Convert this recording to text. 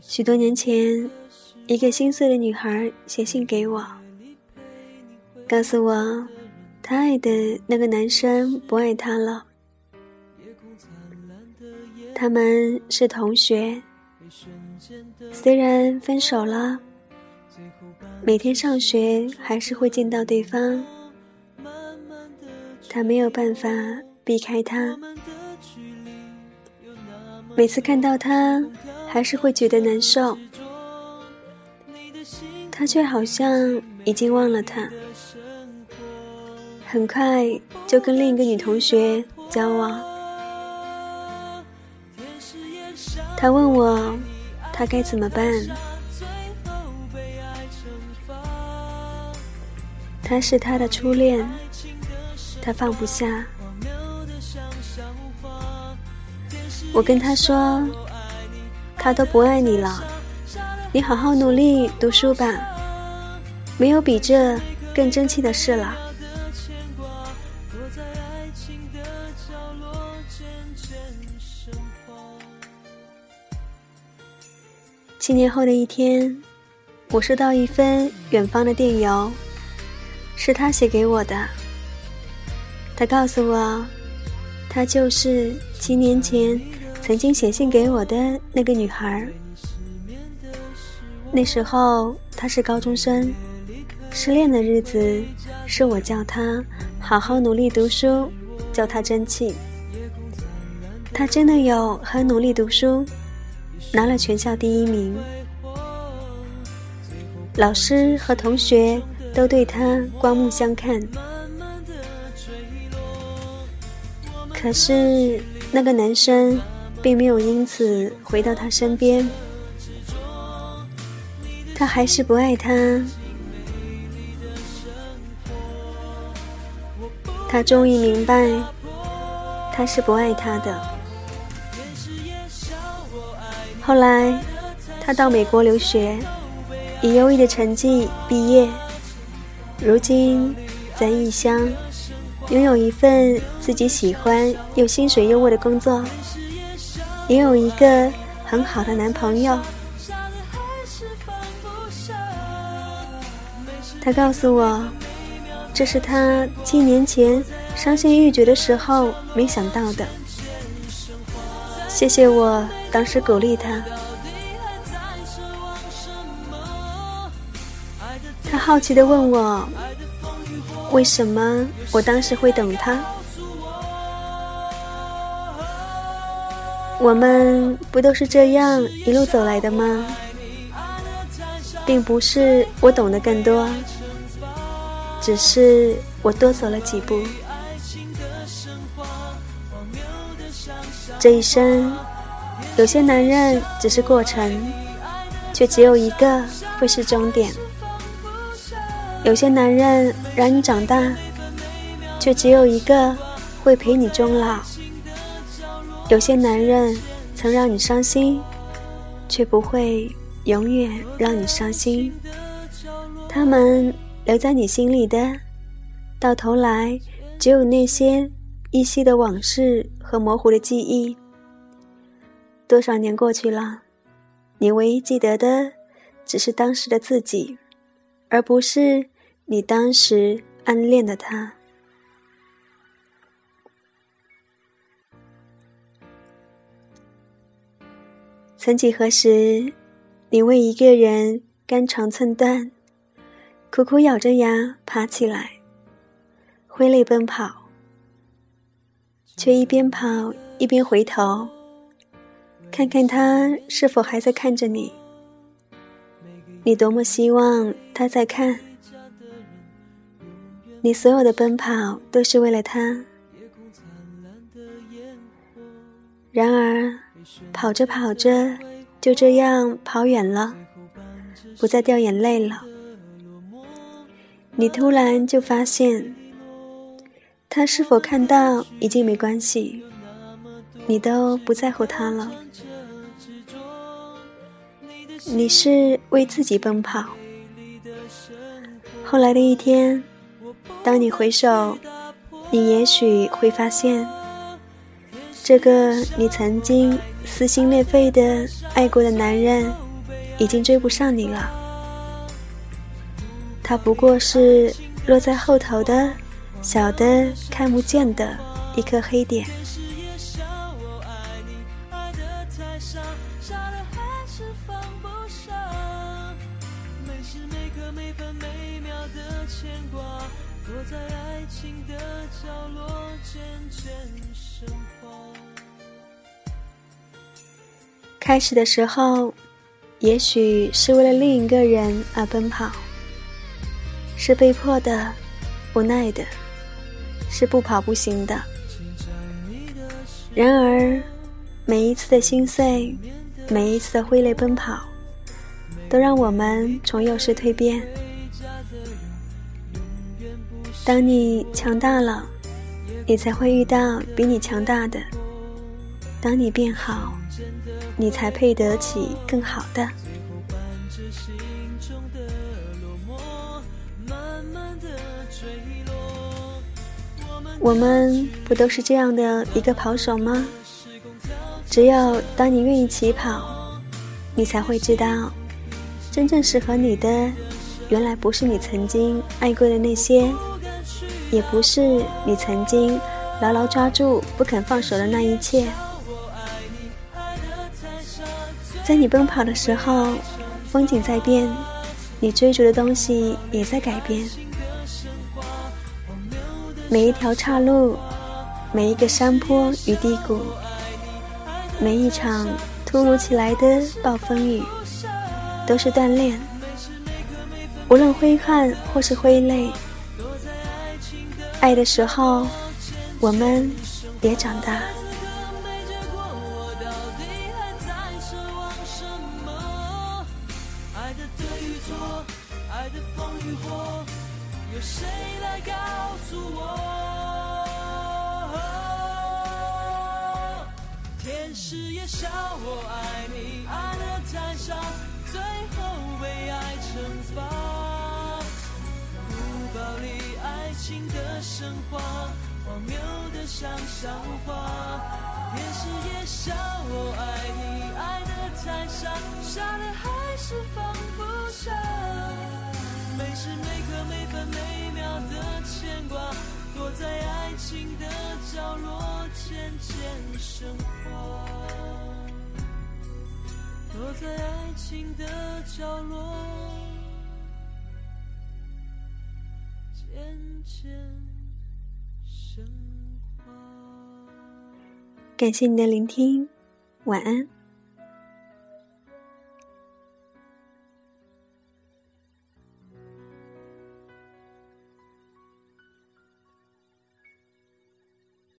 许多年前，一个心碎的女孩写信给我，告诉我她爱的那个男生不爱她了。他们是同学，虽然分手了，每天上学还是会见到对方。他没有办法避开他，每次看到他，还是会觉得难受。他却好像已经忘了他，很快就跟另一个女同学交往。他问我，他该怎么办？他是他的初恋。他放不下，我跟他说：“他都不爱你了，你好好努力读书吧，没有比这更争气的事了。”七年后的一天，我收到一封远方的电邮，是他写给我的。他告诉我，他就是七年前曾经写信给我的那个女孩。那时候她是高中生，失恋的日子是我叫她好好努力读书，叫她争气。她真的有很努力读书，拿了全校第一名，老师和同学都对她刮目相看。可是，那个男生并没有因此回到他身边，他还是不爱他。他终于明白，他是不爱他的。后来，他到美国留学，以优异的成绩毕业，如今在异乡。拥有一份自己喜欢又薪水优渥的工作，也有一个很好的男朋友。他告诉我，这是他七年前伤心欲绝的时候没想到的。谢谢我当时鼓励他。他好奇的问我。为什么我当时会等他？我们不都是这样一路走来的吗？并不是我懂得更多，只是我多走了几步。这一生，有些男人只是过程，却只有一个会是终点。有些男人让你长大，却只有一个会陪你终老；有些男人曾让你伤心，却不会永远让你伤心。他们留在你心里的，到头来只有那些依稀的往事和模糊的记忆。多少年过去了，你唯一记得的，只是当时的自己，而不是。你当时暗恋的他，曾几何时，你为一个人肝肠寸断，苦苦咬着牙爬起来，挥泪奔跑，却一边跑一边回头，看看他是否还在看着你。你多么希望他在看。你所有的奔跑都是为了他，然而跑着跑着就这样跑远了，不再掉眼泪了。你突然就发现，他是否看到已经没关系，你都不在乎他了。你是为自己奔跑，后来的一天。当你回首，你也许会发现，这个你曾经撕心裂肺的爱过的男人，已经追不上你了。他不过是落在后头的小的看不见的一颗黑点。在爱情的角落，渐渐生花开始的时候，也许是为了另一个人而奔跑，是被迫的、无奈的，是不跑不行的。然而，每一次的心碎，每一次的挥泪奔跑，都让我们从幼时蜕变。当你强大了，你才会遇到比你强大的。当你变好。你才配得起更好的。我们不都是这样的一个跑手吗？只有当你愿意起跑，你才会知道，真正适合你的，原来不是你曾经爱过的那些，也不是你曾经牢牢抓住不肯放手的那一切。在你奔跑的时候，风景在变，你追逐的东西也在改变。每一条岔路，每一个山坡与低谷，每一场突如其来的暴风雨，都是锻炼。无论挥汗或是挥泪，爱的时候，我们别长大。天使也笑我爱你，爱的太傻，最后被爱惩罚。不暴力爱情的神话，荒谬的像笑话。天使也笑我爱你，爱的太傻，傻的还是放不下。每时每刻每分每秒的牵挂，躲在爱情的角落，渐渐升华。躲在爱情的角落，渐渐升华。感谢你的聆听，晚安。